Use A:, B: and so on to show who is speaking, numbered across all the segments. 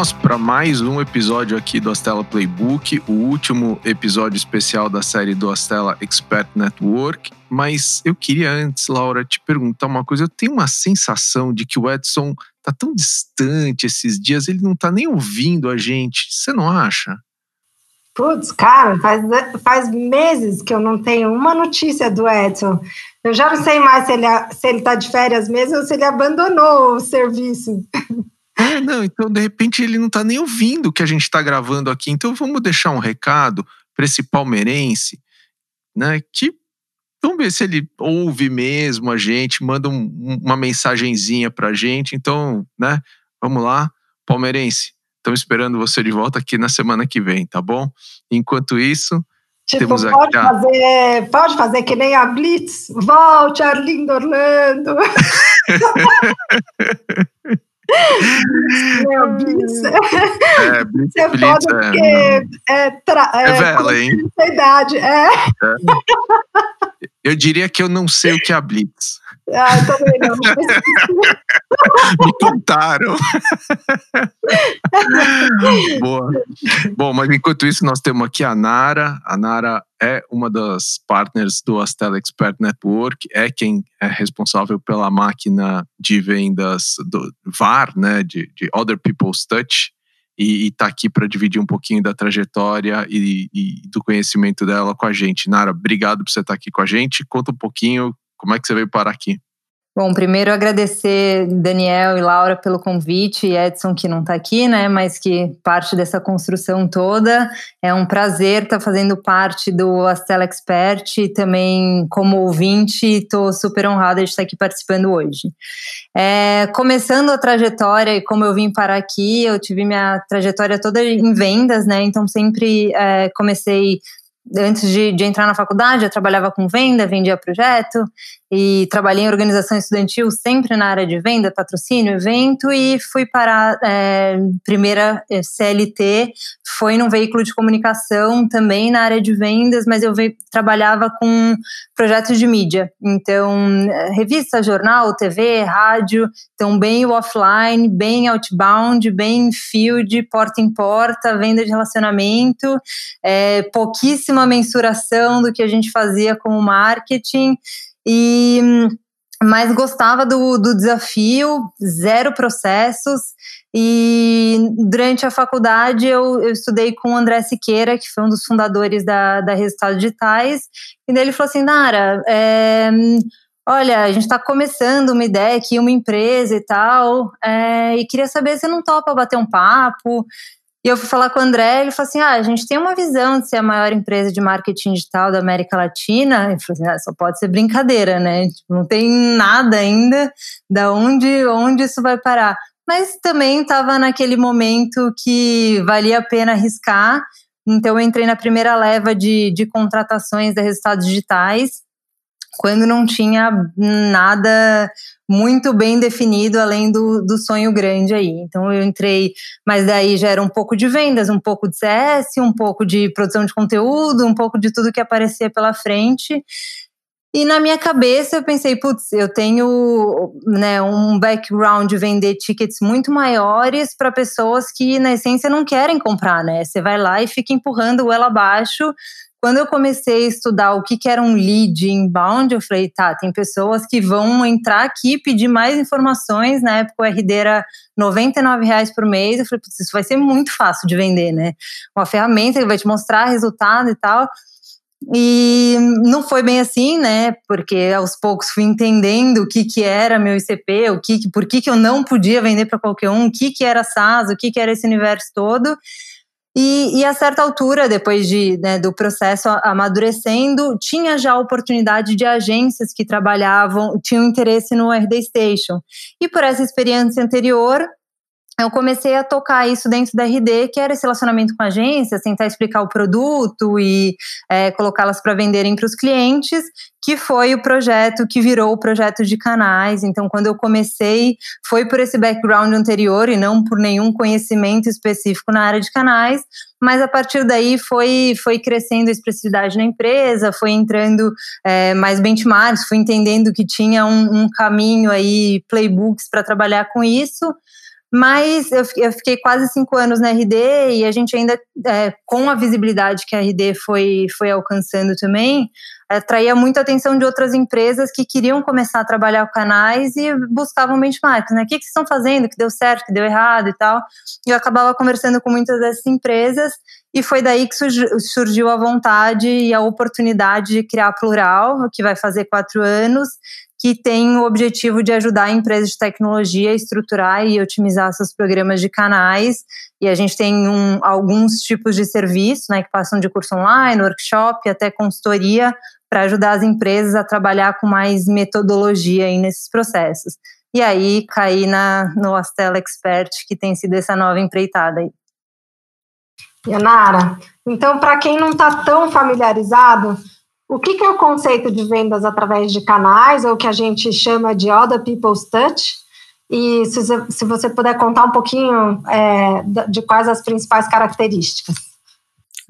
A: nós para mais um episódio aqui do Astela Playbook, o último episódio especial da série do Astela Expert Network. Mas eu queria antes, Laura, te perguntar uma coisa. Eu tenho uma sensação de que o Edson tá tão distante esses dias, ele não tá nem ouvindo a gente. Você não acha?
B: Putz, cara, faz, faz meses que eu não tenho uma notícia do Edson. Eu já não sei mais se ele, se ele tá de férias mesmo ou se ele abandonou o serviço.
A: É, não, então de repente ele não tá nem ouvindo o que a gente tá gravando aqui. Então vamos deixar um recado para esse palmeirense, né? Que vamos ver se ele ouve mesmo a gente, manda um, uma mensagenzinha pra gente. Então, né? Vamos lá, palmeirense. Estamos esperando você de volta aqui na semana que vem, tá bom? Enquanto isso,
B: Tipo, Temos pode, aqui, fazer, pode fazer que nem a Blitz. Volte, Arlindo Orlando. Meu, Blitz. É, Blitz, é Blitz, foda é, porque é, tra, é,
A: é velha, hein?
B: Idade, é. é.
A: Eu diria que eu não sei o que é a Blitz.
B: Ah, eu também.
A: Me contaram. Boa. Bom, mas enquanto isso, nós temos aqui a Nara. A Nara é uma das partners do Astela Expert Network, é quem é responsável pela máquina de vendas do VAR, né, de, de Other People's Touch, e está aqui para dividir um pouquinho da trajetória e, e, do conhecimento dela com a gente. Nara, obrigado por você estar tá aqui com a gente. Conta um pouquinho como é que você veio parar aqui.
C: Bom, primeiro agradecer Daniel e Laura pelo convite, e Edson que não está aqui, né, mas que parte dessa construção toda. É um prazer estar tá fazendo parte do Astela Expert e também como ouvinte, estou super honrada de estar aqui participando hoje. É, começando a trajetória e como eu vim parar aqui, eu tive minha trajetória toda em vendas, né, então sempre é, comecei antes de, de, entrar na faculdade, eu trabalhava com venda, vendia projeto e trabalhei em organização estudantil sempre na área de venda, patrocínio, evento e fui para é, primeira é, CLT, foi num veículo de comunicação também na área de vendas, mas eu ve, trabalhava com projetos de mídia, então revista, jornal, TV, rádio, então bem offline, bem outbound, bem field, porta em porta, venda de relacionamento, é, pouquíssima mensuração do que a gente fazia como marketing e mas gostava do, do desafio, zero processos. E durante a faculdade eu, eu, estudei com o André Siqueira, que foi um dos fundadores da, da Resultados Digitais, e daí ele falou assim: Nara, é, olha, a gente está começando uma ideia aqui, uma empresa e tal, é, e queria saber se não topa bater um papo. E eu fui falar com o André, ele falou assim: ah, a gente tem uma visão de ser a maior empresa de marketing digital da América Latina. Ele falou assim: ah, só pode ser brincadeira, né? Tipo, não tem nada ainda da onde, onde isso vai parar. Mas também estava naquele momento que valia a pena arriscar. Então eu entrei na primeira leva de, de contratações de resultados digitais, quando não tinha nada muito bem definido, além do, do sonho grande aí. Então eu entrei, mas daí já era um pouco de vendas, um pouco de CS, um pouco de produção de conteúdo, um pouco de tudo que aparecia pela frente. E na minha cabeça eu pensei, putz, eu tenho né, um background de vender tickets muito maiores para pessoas que, na essência, não querem comprar, né? Você vai lá e fica empurrando ela abaixo quando eu comecei a estudar o que, que era um lead inbound, eu falei, tá, tem pessoas que vão entrar aqui pedir mais informações. Na época o RD era R$ reais por mês. Eu falei, isso vai ser muito fácil de vender, né? Uma ferramenta que vai te mostrar resultado e tal. E não foi bem assim, né? Porque aos poucos fui entendendo o que, que era meu ICP, o que, por que, que eu não podia vender para qualquer um, o que, que era SaaS, o que, que era esse universo todo. E, e, a certa altura, depois de, né, do processo amadurecendo, tinha já a oportunidade de agências que trabalhavam, tinham interesse no RD Station. E por essa experiência anterior, eu comecei a tocar isso dentro da RD, que era esse relacionamento com agências, tentar explicar o produto e é, colocá-las para venderem para os clientes, que foi o projeto que virou o projeto de canais. Então, quando eu comecei, foi por esse background anterior e não por nenhum conhecimento específico na área de canais, mas a partir daí foi, foi crescendo a expressividade na empresa, foi entrando é, mais benchmarks, fui entendendo que tinha um, um caminho aí, playbooks para trabalhar com isso. Mas eu, eu fiquei quase cinco anos na RD e a gente ainda, é, com a visibilidade que a RD foi, foi alcançando também, atraía muita atenção de outras empresas que queriam começar a trabalhar com canais e buscavam benchmarks, né? O que, que vocês estão fazendo, que deu certo, que deu errado e tal. E eu acabava conversando com muitas dessas empresas e foi daí que surgiu a vontade e a oportunidade de criar a Plural, que vai fazer quatro anos, que tem o objetivo de ajudar empresas de tecnologia a estruturar e otimizar seus programas de canais. E a gente tem um, alguns tipos de serviço, né, que passam de curso online, workshop, até consultoria, para ajudar as empresas a trabalhar com mais metodologia aí nesses processos. E aí caí na, no Astela Expert, que tem sido essa nova empreitada aí.
B: Yanara, então para quem não está tão familiarizado, o que, que, é o conceito de vendas através de canais, ou que a gente chama de Other People's Touch? E se, se você puder contar um pouquinho é, de quais as principais características.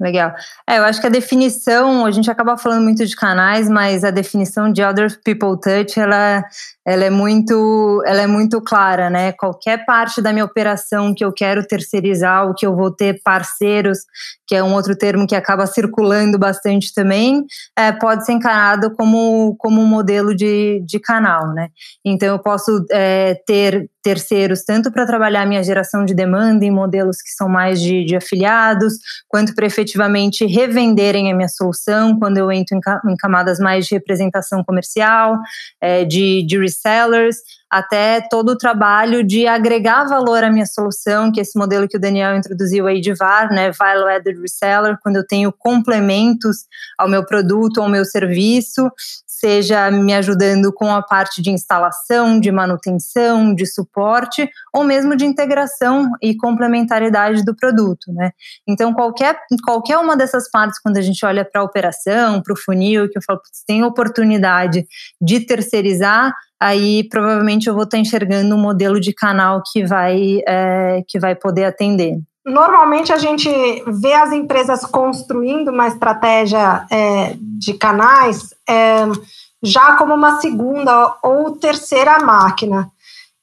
C: Legal. É, eu acho que a definição, a gente acaba falando muito de canais, mas a definição de Other People Touch, ela, ela é muito, ela é muito clara, né? Qualquer parte da minha operação que eu quero terceirizar, ou que eu vou ter parceiros, que é um outro termo que acaba circulando bastante também, é, pode ser encarado como, como um modelo de, de canal, né? Então eu posso é, ter terceiros, tanto para trabalhar minha geração de demanda em modelos que são mais de, de afiliados, quanto para efetivamente revenderem a minha solução quando eu entro em, camadas mais de representação comercial, é, de, de resellers, até todo o trabalho de agregar valor à minha solução, que é esse modelo que o Daniel introduziu aí de VAR, né, Value Added Reseller, quando eu tenho complementos ao meu produto, ao meu serviço, seja me ajudando com a parte de instalação, de manutenção, de suporte, ou mesmo de integração e complementariedade do produto, né? Então, qualquer, qualquer uma dessas partes, quando a gente olha para a operação, para o funil, que eu falo, tem oportunidade de terceirizar, aí provavelmente eu vou estar enxergando um modelo de canal que vai, é, que vai poder atender.
B: Normalmente a gente vê as empresas construindo uma estratégia é, de canais é, já como uma segunda ou terceira máquina.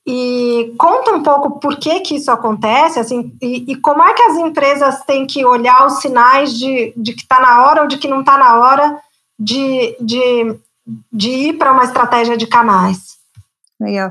B: E conta um pouco por que, que isso acontece, assim, e, e como é que as empresas têm que olhar os sinais de, de que está na hora ou de que não está na hora de, de, de ir para uma estratégia de canais.
C: Legal.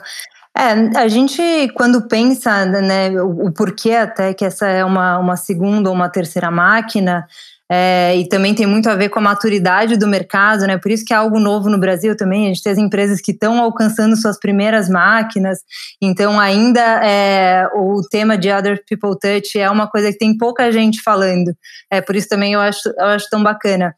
C: É, a gente, quando pensa né, o, o, porquê até que essa é uma, uma segunda ou uma terceira máquina, é, e também tem muito a ver com a maturidade do mercado, né? Por isso que é algo novo no Brasil também. A gente tem as empresas que estão alcançando suas primeiras máquinas, então ainda é, o tema de Other People Touch é uma coisa que tem pouca gente falando. É por isso também eu acho, eu acho tão bacana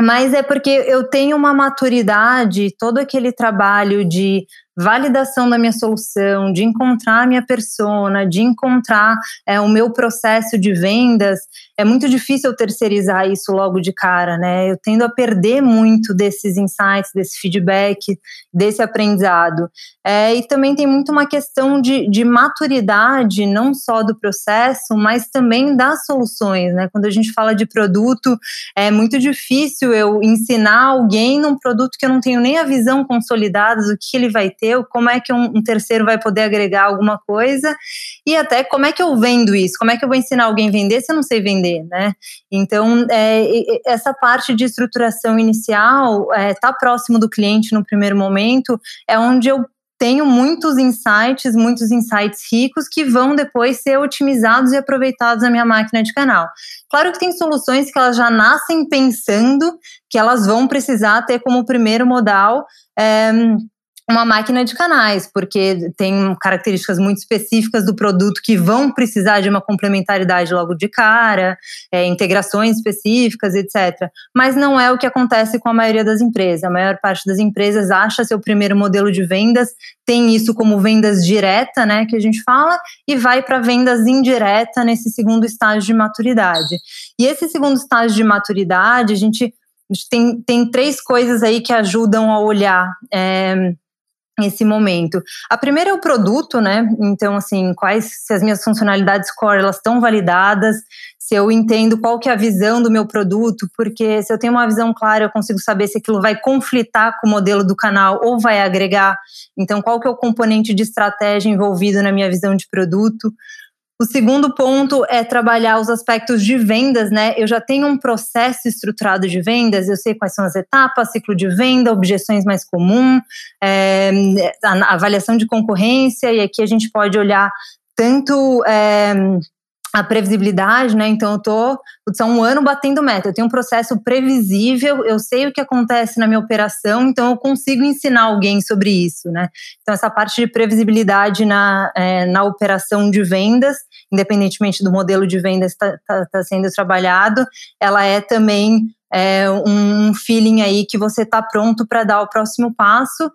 C: mas é porque eu tenho uma maturidade, todo aquele trabalho de validação da minha solução, de encontrar a minha persona, de encontrar é, o meu processo de vendas, é muito difícil eu terceirizar isso logo de cara, né? Eu tendo a perder muito desses insights, desse feedback, desse aprendizado. É, e também tem muito uma questão de, de maturidade, não só do processo, mas também das soluções, né? Quando a gente fala de produto, é muito difícil eu ensinar alguém num produto que eu não tenho nem a visão consolidada do que ele vai ter, como é que um, um terceiro vai poder agregar alguma coisa, e até como é que eu vendo isso, como é que eu vou ensinar alguém a vender se eu não sei vender vender, né? Então, é, essa parte de estruturação inicial, estar é, tá próximo do cliente no primeiro momento, é onde eu tenho muitos insights, muitos insights ricos que vão depois ser otimizados e aproveitados na minha máquina de canal. Claro que tem soluções que elas já nascem pensando que elas vão precisar ter como primeiro modal é, uma máquina de canais, porque tem características muito específicas do produto que vão precisar de uma complementaridade logo de cara, é, integrações específicas, etc. Mas não é o que acontece com a maioria das empresas. A maior parte das empresas acha seu primeiro modelo de vendas, tem isso como vendas direta, né, que a gente fala, e vai para vendas indireta nesse segundo estágio de maturidade. E esse segundo estágio de maturidade, a gente tem, tem três coisas aí que ajudam a olhar. É, esse momento. A primeira é o produto, né? Então, assim, quais se as minhas funcionalidades core elas estão validadas, se eu entendo qual que é a visão do meu produto, porque se eu tenho uma visão clara, eu consigo saber se aquilo vai conflitar com o modelo do canal ou vai agregar. Então, qual que é o componente de estratégia envolvido na minha visão de produto? O segundo ponto é trabalhar os aspectos de vendas, né? Eu já tenho um processo estruturado de vendas, eu sei quais são as etapas, ciclo de venda, objeções mais comuns, é, avaliação de concorrência, e aqui a gente pode olhar tanto é, a previsibilidade, né? Então eu tô há um ano batendo meta. Eu tenho um processo previsível, eu sei o que acontece na minha operação, então eu consigo ensinar alguém sobre isso, né? Então essa parte de previsibilidade na, é, na operação de vendas, independentemente do modelo de vendas que está tá, tá sendo trabalhado, ela é também é, um feeling aí que você está pronto para dar o próximo passo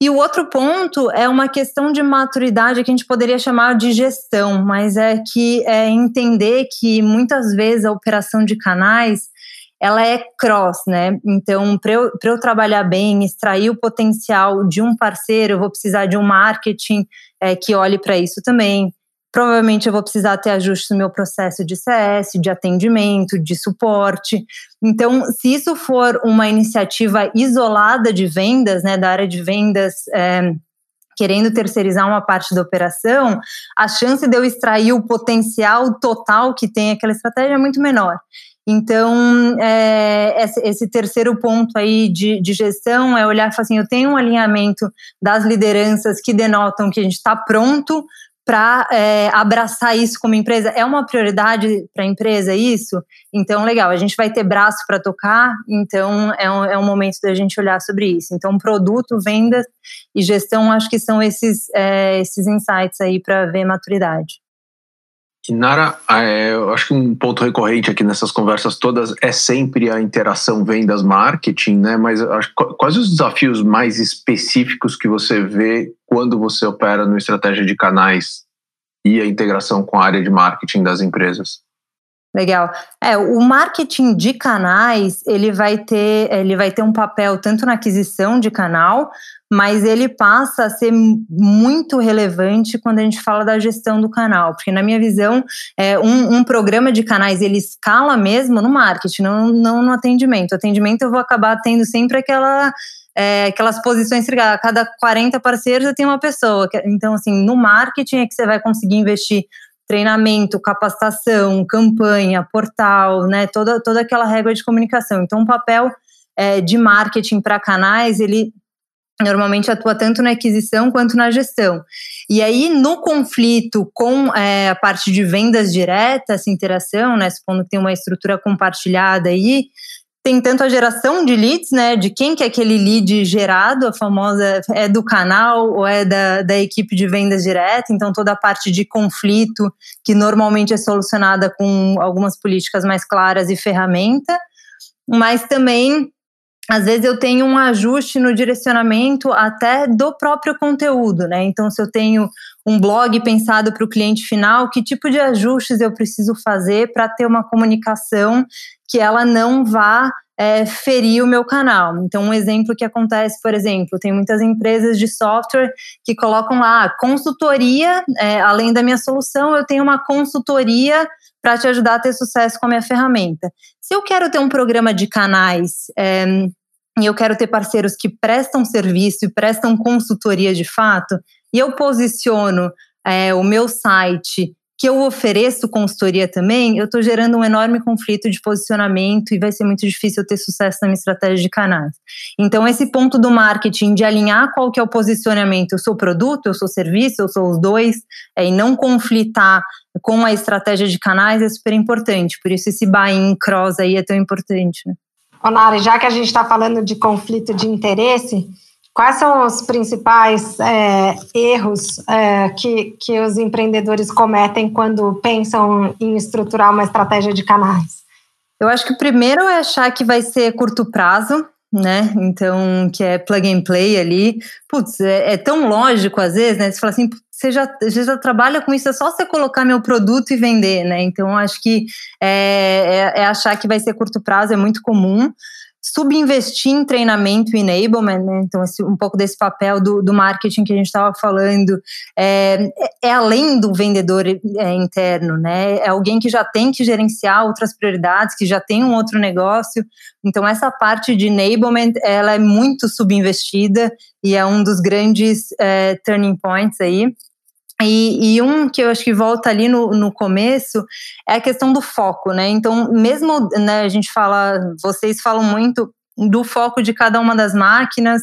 C: e o outro ponto é uma questão de maturidade que a gente poderia chamar de gestão, mas é que é entender que muitas vezes a operação de canais ela é cross, né? Então, para eu, eu trabalhar bem, extrair o potencial de um parceiro, eu vou precisar de um marketing é, que olhe para isso também. Provavelmente eu vou precisar ter ajustes no meu processo de CS, de atendimento, de suporte. Então, se isso for uma iniciativa isolada de vendas, né, da área de vendas, é, querendo terceirizar uma parte da operação, a chance de eu extrair o potencial total que tem aquela estratégia é muito menor. Então, é, esse, terceiro ponto aí de, de, gestão é olhar e falar assim: eu tenho um alinhamento das lideranças que denotam que a gente está pronto para é, abraçar isso como empresa? É uma prioridade para a empresa isso? Então, legal, a gente vai ter braço para tocar, então é um, é um momento da gente olhar sobre isso. Então, produto, vendas e gestão, acho que são esses, é, esses insights aí para ver maturidade.
A: E Nara, é, eu acho que um ponto recorrente aqui nessas conversas todas é sempre a interação vendas-marketing, né? Mas quais os desafios mais específicos que você vê quando você opera no estratégia de canais e a integração com a área de marketing das empresas?
C: Legal. É, o marketing de canais, ele vai ter, ele vai ter um papel tanto na aquisição de canal, mas ele passa a ser muito relevante quando a gente fala da gestão do canal, porque na minha visão, é, um, um programa de canais ele escala mesmo no marketing, não, não no atendimento. O atendimento eu vou acabar tendo sempre aquela é, aquelas posições a cada 40 parceiros eu tenho uma pessoa. Então, assim, no marketing é que você vai conseguir investir treinamento, capacitação, campanha, portal, né, toda, toda aquela regra de comunicação. Então, o papel é, de marketing para canais, ele normalmente atua tanto na aquisição quanto na gestão. E aí, no conflito com é, a parte de vendas diretas, essa interação, né, supondo que tem uma estrutura compartilhada aí, tem tanto a geração de leads, né, de quem que é aquele lead gerado, a famosa é do canal ou é da, da equipe de vendas direta, então toda a parte de conflito que normalmente é solucionada com algumas políticas mais claras e ferramenta, mas também às vezes eu tenho um ajuste no direcionamento até do próprio conteúdo, né? Então, se eu tenho um blog pensado para o cliente final, que tipo de ajustes eu preciso fazer para ter uma comunicação que ela não vá é, ferir o meu canal. Então, um exemplo que acontece, por exemplo, tem muitas empresas de software que colocam lá consultoria, é, além da minha solução, eu tenho uma consultoria para te ajudar a ter sucesso com a minha ferramenta. Se eu quero ter um programa de canais é, e eu quero ter parceiros que prestam serviço e prestam consultoria de fato, e eu posiciono é, o meu site que eu ofereço consultoria também, eu estou gerando um enorme conflito de posicionamento e vai ser muito difícil eu ter sucesso na minha estratégia de canais. Então, esse ponto do marketing de alinhar qual que é o posicionamento, eu sou produto, eu sou serviço, eu sou os dois, é, e não conflitar com a estratégia de canais é super importante. Por isso esse buy-in cross aí é tão importante. Né?
B: Onari, já que a gente está falando de conflito de interesse, quais são os principais é, erros é, que, que os empreendedores cometem quando pensam em estruturar uma estratégia de canais?
C: Eu acho que o primeiro é achar que vai ser curto prazo, né? Então, que é plug and play ali. Putz, é, é tão lógico às vezes, né? Você fala assim, você já, você já trabalha com isso, é só você colocar meu produto e vender, né? Então, acho que é, é, é achar que vai ser curto prazo, é muito comum. Subinvestir em treinamento e enablement, né? então esse, um pouco desse papel do, do marketing que a gente estava falando, é, é, além do vendedor é, interno, né? é alguém que já tem que gerenciar outras prioridades, que já tem um outro negócio, então essa parte de enablement, ela é muito subinvestida e é um dos grandes é, turning points aí, e, e, um que eu acho que volta ali no, no começo é a questão do foco, né? Então, mesmo né, a gente fala, vocês falam muito do foco de cada uma das máquinas,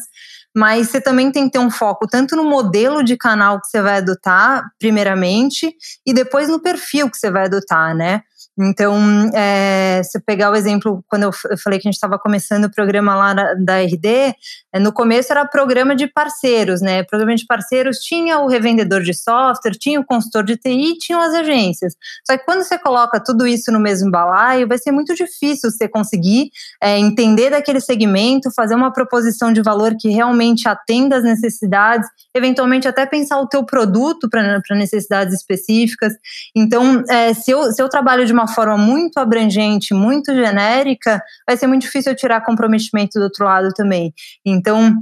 C: mas você também tem que ter um foco tanto no modelo de canal que você vai adotar, primeiramente, e depois no perfil que você vai adotar, né? Então, é, se eu pegar o exemplo, quando eu, falei que a gente estava começando o programa lá da, da RD, é, no começo era programa de parceiros, né? Programa de parceiros tinha o revendedor de software, tinha o consultor de TI, tinham as agências. Só que quando você coloca tudo isso no mesmo balaio, vai ser muito difícil você conseguir é, entender daquele segmento, fazer uma proposição de valor que realmente atenda às necessidades, eventualmente até pensar o teu produto para necessidades específicas. Então, se, eu, se eu trabalho de uma forma muito abrangente, muito genérica, vai ser muito difícil eu tirar comprometimento do outro lado também. Então,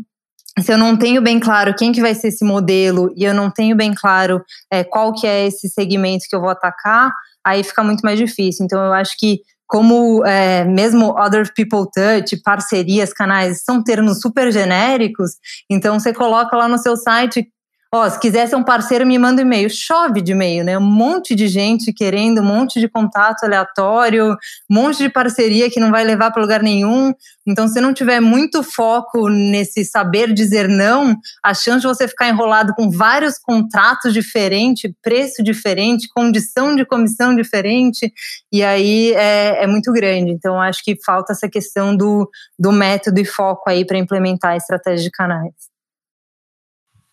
C: se eu não tenho bem claro quem que vai ser esse modelo e eu não tenho bem claro é, qual que é esse segmento que eu vou atacar, aí fica muito mais difícil. Então, eu acho que como é, mesmo other people touch, parcerias, canais, são termos super genéricos, então você coloca lá no seu site Ó, se quiser ser um parceiro, me manda um e-mail. Chove de e-mail, né? Um monte de gente querendo, um monte de contato aleatório, um monte de parceria que não vai levar para lugar nenhum. Então, se não tiver muito foco nesse saber dizer não, a chance de você ficar enrolado com vários contratos diferentes, preço diferente, condição de comissão diferente, e aí é, é muito grande. Então, acho que falta essa questão do, do método e foco aí para implementar a estratégia de canais.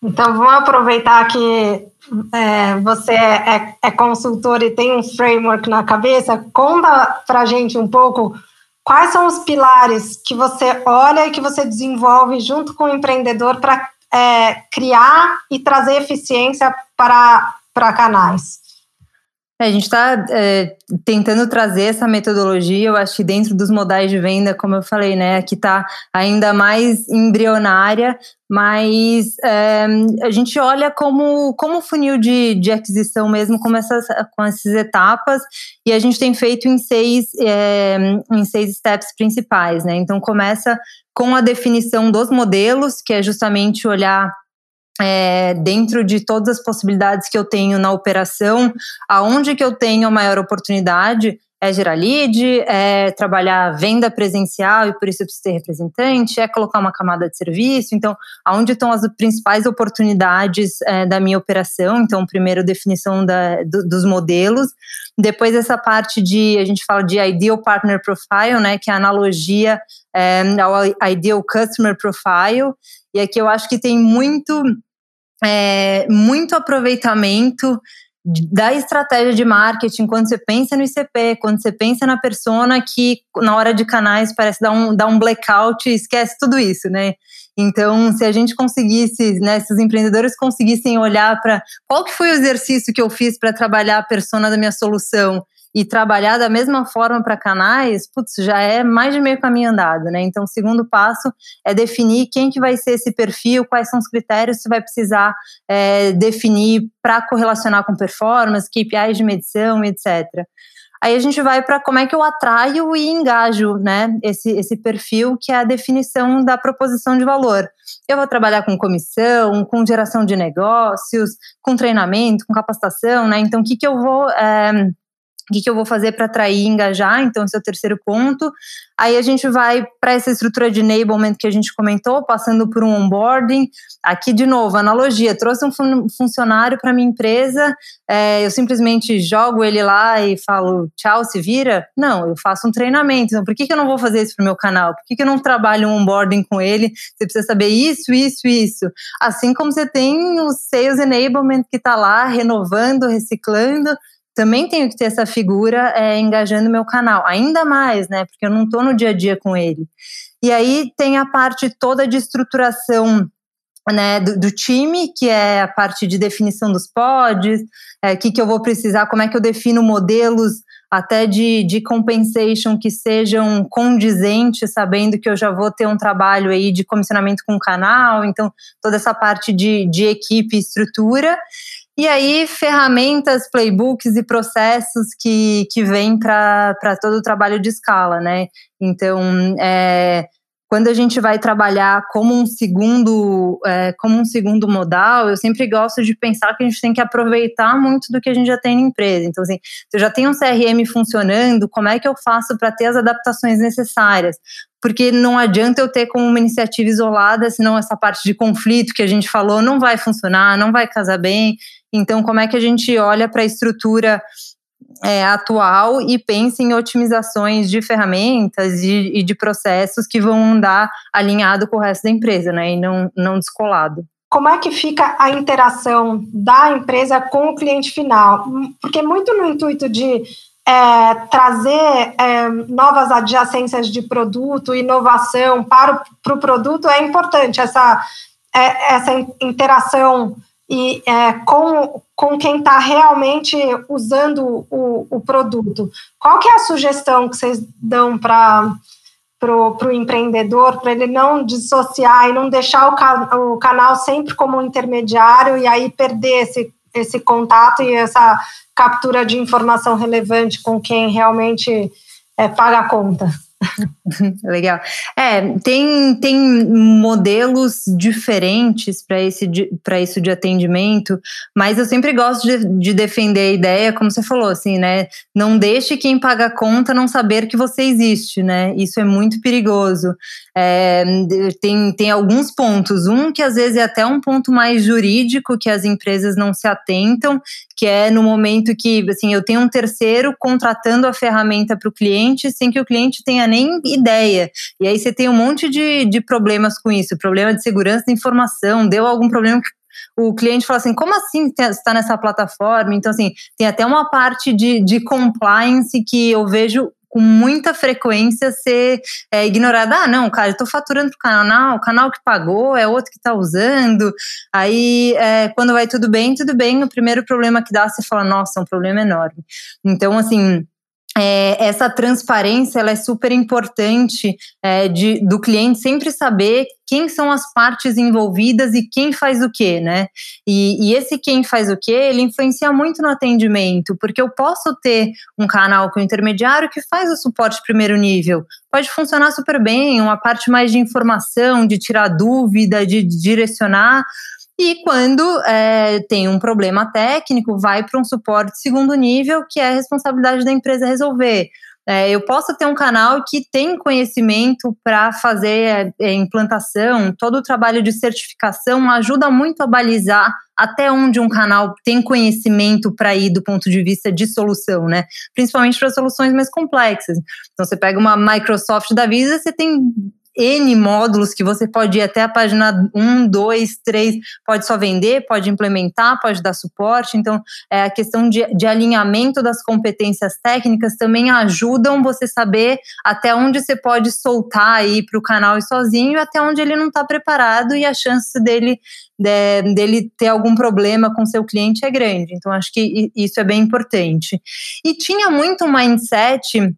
B: Então, vamos aproveitar que é, você é, é, consultor e tem um framework na cabeça. Conta para gente um pouco quais são os pilares que você olha e que você desenvolve junto com o empreendedor para é, criar e trazer eficiência para, para canais.
C: É, a gente está é, tentando trazer essa metodologia, eu acho que dentro dos modais de venda, como eu falei, né, que está ainda mais embrionária, mas é, a gente olha como, como funil de, de aquisição mesmo, com essas, com essas etapas, e a gente tem feito em seis, é, em seis steps principais, né? Então começa com a definição dos modelos, que é justamente olhar é, dentro de todas as possibilidades que eu tenho na operação, aonde que eu tenho a maior oportunidade é gerar lead, é trabalhar venda presencial e por isso eu preciso ter representante, é colocar uma camada de serviço. Então, aonde estão as principais oportunidades é, da minha operação? Então, primeiro, definição da, do, dos modelos. Depois, essa parte de, a gente fala de Ideal Partner Profile, né, que é a analogia é, ao Ideal Customer Profile. E aqui eu acho que tem muito é, muito aproveitamento da estratégia de marketing quando você pensa no ICP, quando você pensa na persona que na hora de canais parece dar um, dar um blackout e esquece tudo isso, né? Então, se a gente conseguisse, né, se os empreendedores conseguissem olhar para qual que foi o exercício que eu fiz para trabalhar a persona da minha solução e trabalhar da mesma forma para canais, putz, já é mais de meio caminho andado, né? Então, o segundo passo é definir quem que vai ser esse perfil, quais são os critérios que você vai precisar é, definir para correlacionar com performance, KPIs de medição, etc. Aí a gente vai para como é que eu atraio e engajo, né, esse, esse perfil que é a definição da proposição de valor. Eu vou trabalhar com comissão, com geração de negócios, com treinamento, com capacitação, né? Então, o que, que eu vou é, o que, que eu vou fazer para atrair e engajar? Então, esse é o terceiro ponto. Aí a gente vai para essa estrutura de enablement que a gente comentou, passando por um onboarding. Aqui, de novo, analogia: trouxe um fun funcionário para minha empresa, é, eu simplesmente jogo ele lá e falo tchau, se vira? Não, eu faço um treinamento. Então, por que, que eu não vou fazer isso para o meu canal? Por que, que eu não trabalho um onboarding com ele? Você precisa saber isso, isso, isso. Assim como você tem o Sales Enablement que está lá renovando, reciclando também tenho que ter essa figura é, engajando meu canal, ainda mais, né? Porque eu não estou no dia a dia com ele. E aí tem a parte toda de estruturação né, do, do, time, que é a parte de definição dos pods, o é, que, que eu vou precisar, como é que eu defino modelos até de, de compensation que sejam condizentes, sabendo que eu já vou ter um trabalho aí de comissionamento com o canal, então toda essa parte de, de equipe e estrutura. E aí, ferramentas, playbooks e processos que, que vêm para todo o trabalho de escala, né? Então, é, quando a gente vai trabalhar como um segundo é, como um segundo modal, eu sempre gosto de pensar que a gente tem que aproveitar muito do que a gente já tem na empresa. Então, assim, se eu já tenho um CRM funcionando, como é que eu faço para ter as adaptações necessárias? Porque não adianta eu ter como uma iniciativa isolada, senão essa parte de conflito que a gente falou não vai funcionar, não vai casar bem. Então, como é que a gente olha para a estrutura é, atual e pense em otimizações de ferramentas e, e, de processos que vão andar alinhado com o resto da empresa, né? E não, não descolado.
B: Como é que fica a interação da empresa com o cliente final? Porque muito no intuito de é, trazer é, novas adjacências de produto, inovação para o pro produto é importante essa, é, essa interação e é, com, com quem está realmente usando o, o produto. Qual que é a sugestão que vocês dão para o empreendedor, para ele não dissociar e não deixar o, o canal sempre como um intermediário e aí perder esse, esse contato e essa captura de informação relevante com quem realmente é, paga a conta?
C: Legal. É, tem, tem modelos diferentes para esse para isso de atendimento, mas eu sempre gosto de, de, defender a ideia, como você falou, assim, né? Não deixe quem paga a conta não saber que você existe, né? Isso é muito perigoso. É, tem, tem alguns pontos. Um que às vezes é até um ponto mais jurídico que as empresas não se atentam, que é no momento que assim, eu tenho um terceiro contratando a ferramenta para o cliente sem que o cliente tenha nem ideia. E aí você tem um monte de, de problemas com isso, problema de segurança da informação, deu algum problema que o cliente fala assim, como assim está nessa plataforma? Então, assim, tem até uma parte de, de compliance que eu vejo com muita frequência ser é, ignorada. Ah, não, cara, eu estou faturando para o canal, o canal que pagou é outro que está usando. Aí, é, quando vai tudo bem, tudo bem. O primeiro problema que dá, você fala, nossa, é um problema enorme. Então, assim, é, essa transparência ela é super importante é, de, do cliente sempre saber quem são as partes envolvidas e quem faz o que, né? E, e, esse quem faz o que, ele influencia muito no atendimento, porque eu posso ter um canal com intermediário que faz o suporte primeiro nível, pode funcionar super bem, uma parte mais de informação, de tirar dúvida, de direcionar, e quando é, tem um problema técnico, vai para um suporte segundo nível, que é a responsabilidade da empresa resolver. É, eu posso ter um canal que tem conhecimento para fazer é, implantação, todo o trabalho de certificação ajuda muito a balizar até onde um canal tem conhecimento para ir do ponto de vista de solução, né? Principalmente para soluções mais complexas. Então, você pega uma Microsoft da Visa, você tem N módulos que você pode ir até a página 1, 2, 3, pode só vender, pode implementar, pode dar suporte. Então, é, a questão de, de alinhamento das competências técnicas também ajudam você saber até onde você pode soltar aí para o canal e sozinho, até onde ele não está preparado e a chance dele, de, dele ter algum problema com seu cliente é grande. Então, acho que isso é bem importante. E tinha muito mindset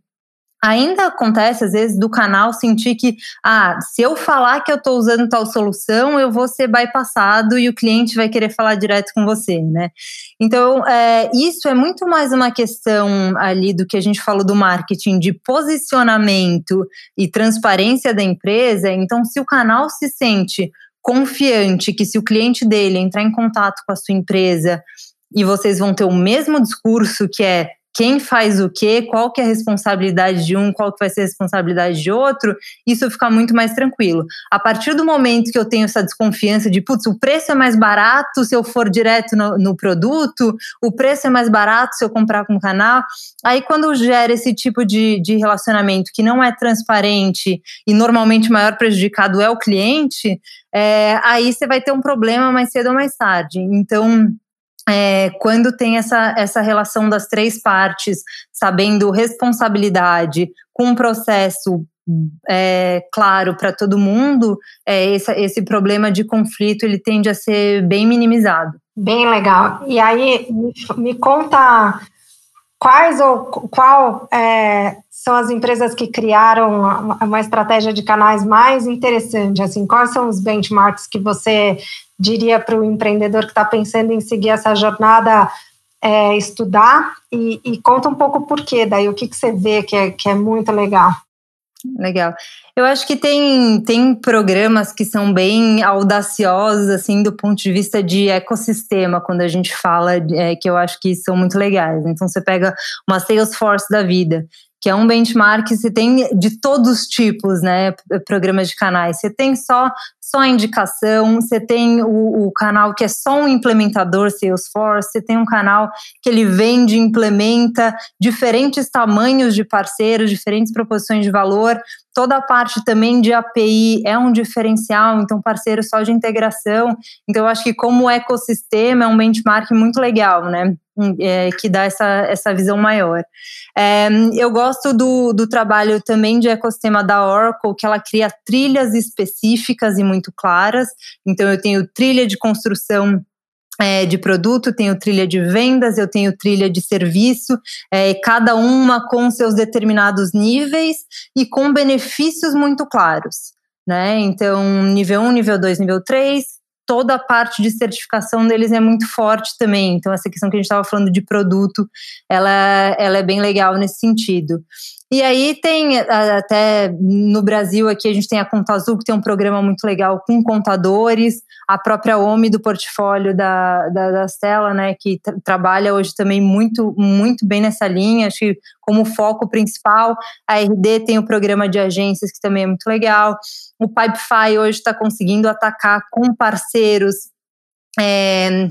C: ainda acontece, às vezes, do canal sentir que, ah, se eu falar que eu estou usando tal solução, eu vou ser bypassado e o cliente vai querer falar direto com você, né? Então, é, isso é muito mais uma questão ali do que a gente falou do marketing, de posicionamento e transparência da empresa. Então, se o canal se sente confiante que se o cliente dele entrar em contato com a sua empresa e vocês vão ter o mesmo discurso que é quem faz o quê, qual que é a responsabilidade de um, qual que vai ser a responsabilidade de outro, isso fica muito mais tranquilo. A partir do momento que eu tenho essa desconfiança de, putz, o preço é mais barato se eu for direto no, no produto, o preço é mais barato se eu comprar com o canal, aí quando gera esse tipo de, de relacionamento que não é transparente e normalmente o maior prejudicado é o cliente, é, aí você vai ter um problema mais cedo ou mais tarde. Então, é, quando tem essa, essa relação das três partes, sabendo responsabilidade, com um processo é, claro para todo mundo, é, esse, esse problema de conflito ele tende a ser bem minimizado.
B: Bem legal. E aí, me, me conta quais ou qual é, são as empresas que criaram uma, estratégia de canais mais interessante? Assim, quais são os benchmarks que você diria para o empreendedor que está pensando em seguir essa jornada é, estudar? E, e, conta um pouco por quê, daí o que, que você vê que é, que é muito legal.
C: Legal. Eu acho que tem, tem programas que são bem audaciosos, assim, do ponto de vista de ecossistema, quando a gente fala, é, que eu acho que são muito legais. Então, você pega uma Salesforce da vida, que é um benchmark, você tem de todos os tipos, né, programas de canais. Você tem só só indicação, você tem o, o, canal que é só um implementador Salesforce, você tem um canal que ele vende, implementa diferentes tamanhos de parceiros, diferentes proposições de valor. Toda a parte também de API é um diferencial, então parceiro só de integração. Então eu acho que como ecossistema é um benchmark muito legal, né? É, que dá essa, essa visão maior. É, eu gosto do, do trabalho também de ecossistema da Oracle, que ela cria trilhas específicas e muito claras. Então, eu tenho trilha de construção é, de produto, tenho trilha de vendas, eu tenho trilha de serviço, é, cada uma com seus determinados níveis e com benefícios muito claros. Né? Então, nível 1, nível 2, nível 3, toda a parte de certificação deles é muito forte também. Então, essa questão que a gente estava falando de produto, ela, ela é bem legal nesse sentido. E aí tem até no Brasil aqui a gente tem a Conta Azul, que tem um programa muito legal com contadores, a própria OMI do portfólio da, da, da Stella, né, que trabalha hoje também muito, muito bem nessa linha, acho que como foco principal. A RD tem o programa de agências, que também é muito legal. O Pipefy hoje está conseguindo atacar com parceiros é,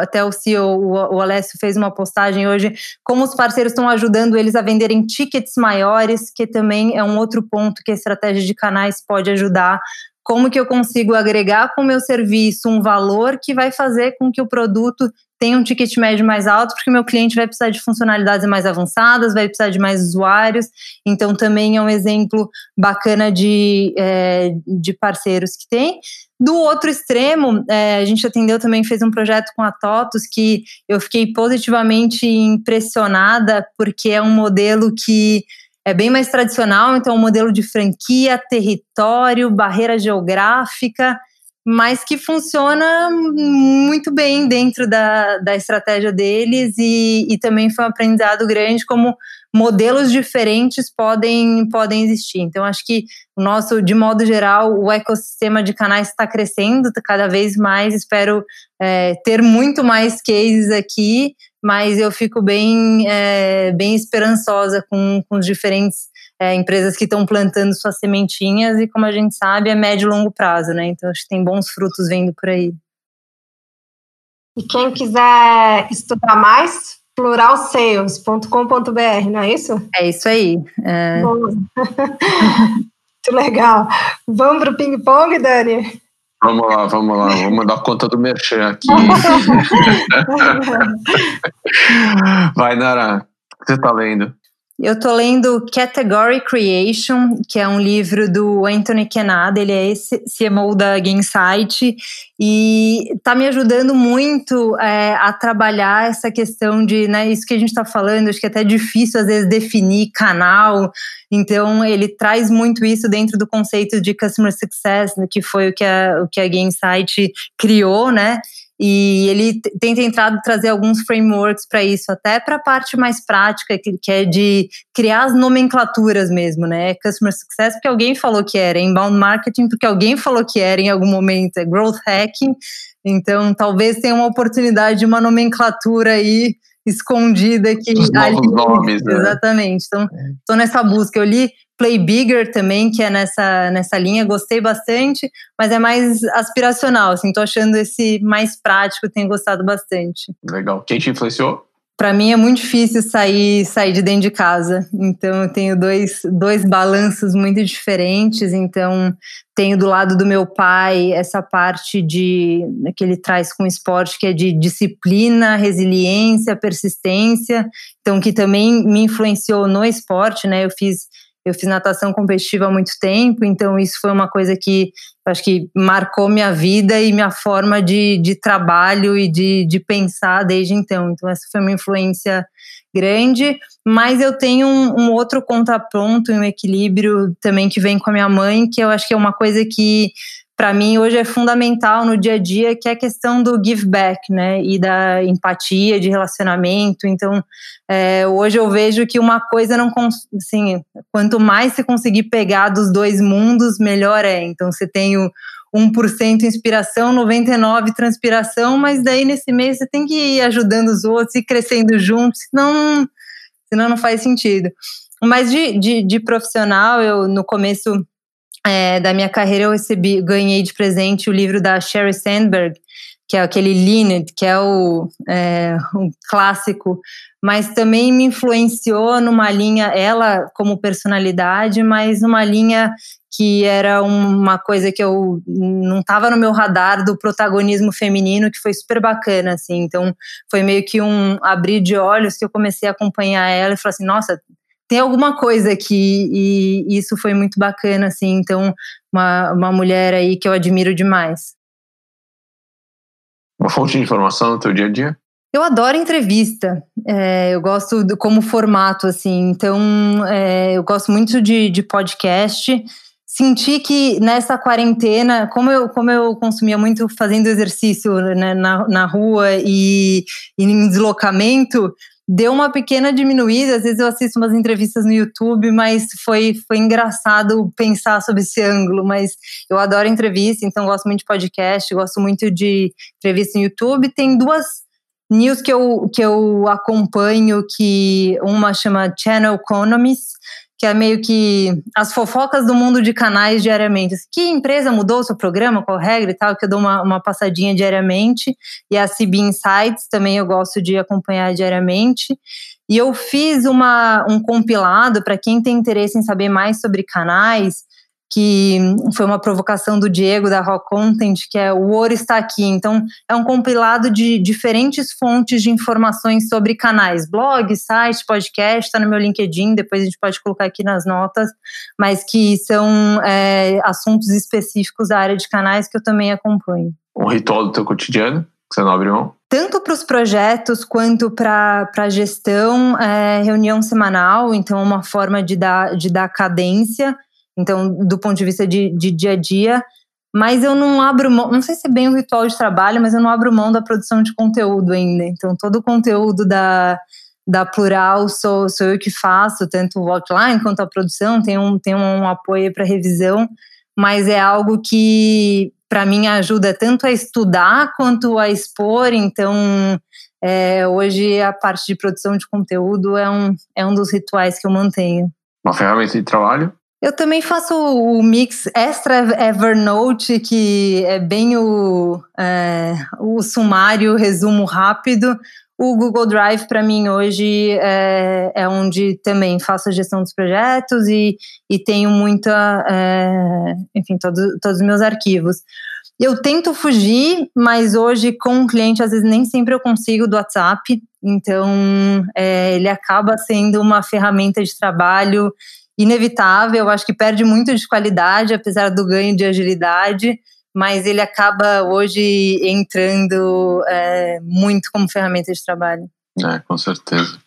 C: até o CEO, o Alessio, fez uma postagem hoje, como os parceiros estão ajudando eles a venderem tickets maiores, que também é um outro ponto que a estratégia de canais pode ajudar. Como que eu consigo agregar com o meu serviço um valor que vai fazer com que o produto tem um ticket médio mais alto, porque o meu cliente vai precisar de funcionalidades mais avançadas, vai precisar de mais usuários. Então, também é um exemplo bacana de, é, de parceiros que tem. Do outro extremo, é, a gente atendeu também, fez um projeto com a TOTUS que eu fiquei positivamente impressionada, porque é um modelo que é bem mais tradicional, então um modelo de franquia, território, barreira geográfica mas que funciona muito bem dentro da, da estratégia deles e, e também foi um aprendizado grande como modelos diferentes podem, podem existir. Então, acho que o nosso, de modo geral, o ecossistema de canais está crescendo cada vez mais. Espero é, ter muito mais cases aqui, mas eu fico bem, é, bem esperançosa com, com diferentes é, empresas que estão plantando suas sementinhas e, como a gente sabe, é médio e longo prazo, né? Então, acho que tem bons frutos vindo por aí.
B: E quem quiser estudar mais, pluralsales.com.br, não é isso?
C: É isso aí. É...
B: Muito legal. Vamos para o ping-pong, Dani?
A: Vamos lá, vamos lá. Vou mandar conta do Merchan aqui. Vai, Nara. O que você está lendo?
C: Eu estou lendo Category Creation, que é um livro do Anthony Kenada, ele é CMO da Gainsight, e está me ajudando muito é, a trabalhar essa questão de, né, isso que a gente está falando, acho que é até difícil às vezes definir canal, então ele traz muito isso dentro do conceito de Customer Success, né, que foi o que a, o que a Gainsight criou, né, e ele tem tentado trazer alguns frameworks para isso, até para a parte mais prática, que, que, é de criar as nomenclaturas mesmo, né? Customer Success, porque alguém falou que era, inbound marketing, porque alguém falou que era em algum momento, é growth hacking. Então, talvez tenha uma oportunidade de uma nomenclatura aí escondida que.
A: Os novos nomes, né?
C: Exatamente. Então, estou é. nessa busca. Eu li Play Bigger também, que é nessa, nessa linha, gostei bastante, mas é mais aspiracional, assim, tô achando esse mais prático, tenho gostado bastante.
A: Legal. Quem te influenciou?
C: Para mim é muito difícil sair, sair de dentro de casa, então eu tenho dois, dois balanços muito diferentes, então tenho do lado do meu pai essa parte de que ele traz com o esporte que é de disciplina, resiliência, persistência, então que também me influenciou no esporte, né? Eu fiz eu fiz natação competitiva há muito tempo, então isso foi uma coisa que acho que marcou minha vida e minha forma de, de trabalho e de, de pensar desde então. Então, essa foi uma influência grande, mas eu tenho um, um outro contraponto, um equilíbrio também que vem com a minha mãe, que eu acho que é uma coisa que para mim hoje é fundamental no dia a dia, que é a questão do give back, né, e da empatia, de relacionamento. Então, é, hoje eu vejo que uma coisa não, assim, quanto mais você conseguir pegar dos dois mundos, melhor é. Então, você tem o 1% inspiração, 99% transpiração, mas daí nesse mês você tem que ir ajudando os outros e crescendo juntos, senão, senão não faz sentido. Mas de, de, de profissional, eu no começo é, da minha carreira eu recebi, ganhei de presente o livro da Sherry Sandberg, que é aquele Linnet, que é o, é, um clássico, mas também me influenciou numa linha, ela como personalidade, mas numa linha que era uma coisa que eu não estava no meu radar do protagonismo feminino, que foi super bacana, assim. Então, foi meio que um abrir de olhos que eu comecei a acompanhar ela e falei assim, nossa, tem alguma coisa aqui e isso foi muito bacana, assim. Então, uma, uma mulher aí que eu admiro demais.
A: Uma fonte de informação no teu dia a dia?
C: Eu adoro entrevista. É, eu gosto do, como formato, assim. Então, é, eu gosto muito de, de podcast. Senti que nessa quarentena, como eu, como eu consumia muito fazendo exercício né, na, na rua e, e em deslocamento, deu uma pequena diminuída. Às vezes eu assisto umas entrevistas no YouTube, mas foi, foi engraçado pensar sobre esse ângulo. Mas eu adoro entrevista, então gosto muito de podcast, gosto muito de entrevista no YouTube. Tem duas news que eu, que eu acompanho, que uma chama Channel Economists, que é meio que as fofocas do mundo de canais diariamente. Que empresa mudou o seu programa, qual regra e tal, que eu dou uma, uma passadinha diariamente. E a CB Insights também eu gosto de acompanhar diariamente. E eu fiz uma, um compilado para quem tem interesse em saber mais sobre canais que foi uma provocação do Diego da Rock Content, que é o ouro está aqui. Então, é um compilado de diferentes fontes de informações sobre canais, blog, site, podcast, está no meu LinkedIn, depois a gente pode colocar aqui nas notas, mas que são é, assuntos específicos da área de canais que eu também acompanho.
A: Um ritual do teu cotidiano que você não abre mão?
C: tanto para os projetos quanto para a gestão, é, reunião semanal, então uma forma de dar, de dar cadência. Então, do ponto de vista de, de dia a dia, mas eu não abro mão, não sei se é bem um ritual de trabalho, mas eu não abro mão da produção de conteúdo ainda. Então, todo o conteúdo da, da Plural sou, sou eu que faço, tanto o outline quanto a produção, tem um, tem um apoio para revisão, mas é algo que, para mim, ajuda tanto a estudar quanto a expor. Então, é, hoje a parte de produção de conteúdo é um, é um dos rituais que eu mantenho.
A: Uma ferramenta de trabalho?
C: Eu também faço o mix extra Evernote, que é bem o, é, o sumário, resumo rápido. O Google Drive, para mim, hoje é, é, onde também faço a gestão dos projetos e, e tenho muita, é, enfim, todo, todos os meus arquivos. Eu tento fugir, mas hoje com o cliente, às vezes nem sempre eu consigo do WhatsApp, então é, ele acaba sendo uma ferramenta de trabalho inevitável, eu acho que perde muito de qualidade, apesar do ganho de agilidade, mas ele acaba hoje entrando é, muito como ferramenta de trabalho.
A: É, com certeza.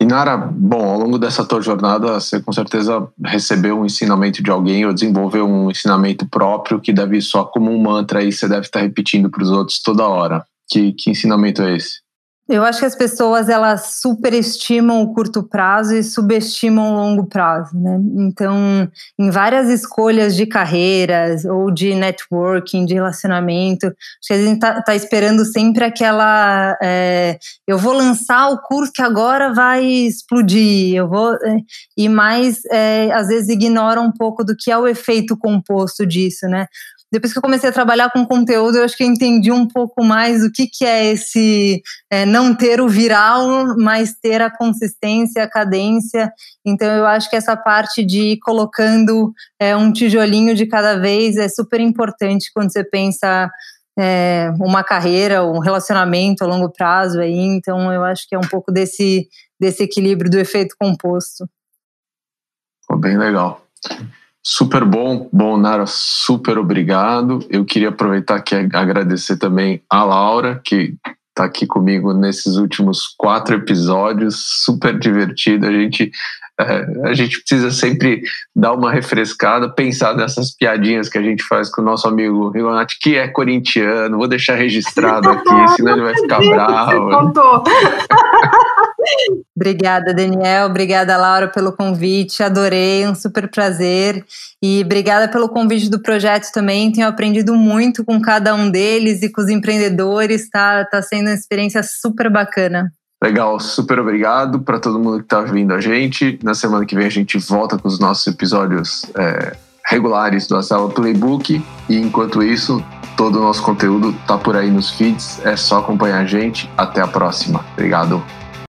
A: E Nara, bom, ao longo dessa tua jornada, você com certeza recebeu um ensinamento de alguém ou desenvolveu um ensinamento próprio que deve só como um mantra aí, você deve estar repetindo para os outros toda hora. Que, que ensinamento é esse?
C: Eu acho que as pessoas elas superestimam o curto prazo e subestimam o longo prazo, né? Então, em várias escolhas de carreiras ou de networking, de relacionamento, acho que a gente tá, tá esperando sempre aquela, é, eu vou lançar o curso que agora vai explodir, eu vou é, e mais é, às vezes ignora um pouco do que é o efeito composto disso, né? Depois que eu comecei a trabalhar com conteúdo, eu acho que eu entendi um pouco mais o que, que é esse é, não ter o viral, mas ter a consistência, a cadência. Então, eu acho que essa parte de ir colocando é, um tijolinho de cada vez é super importante quando você pensa é, uma carreira, um relacionamento a longo prazo aí. Então, eu acho que é um pouco desse, desse equilíbrio do efeito composto.
A: Ficou bem legal. Super bom, bom Nara, super obrigado. Eu queria aproveitar aqui agradecer também a Laura, que tá aqui comigo nesses últimos quatro episódios, super divertido. A gente é, a gente precisa sempre dar uma refrescada, pensar nessas piadinhas que a gente faz com o nosso amigo Rigonati, que é corintiano. Vou deixar registrado aqui, senão ele vai ficar bravo. Contou.
C: obrigada, Daniel. Obrigada, Laura, pelo convite. Adorei, um super prazer. E obrigada pelo convite do projeto também. Tenho aprendido muito com cada um deles e com os empreendedores. Tá, tá sendo uma experiência super bacana.
A: Legal, super obrigado para todo mundo que está vindo a gente. Na semana que vem a gente volta com os nossos episódios é, regulares do Acela Playbook. E enquanto isso, todo o nosso conteúdo está por aí nos feeds. É só acompanhar a gente. Até a próxima. Obrigado.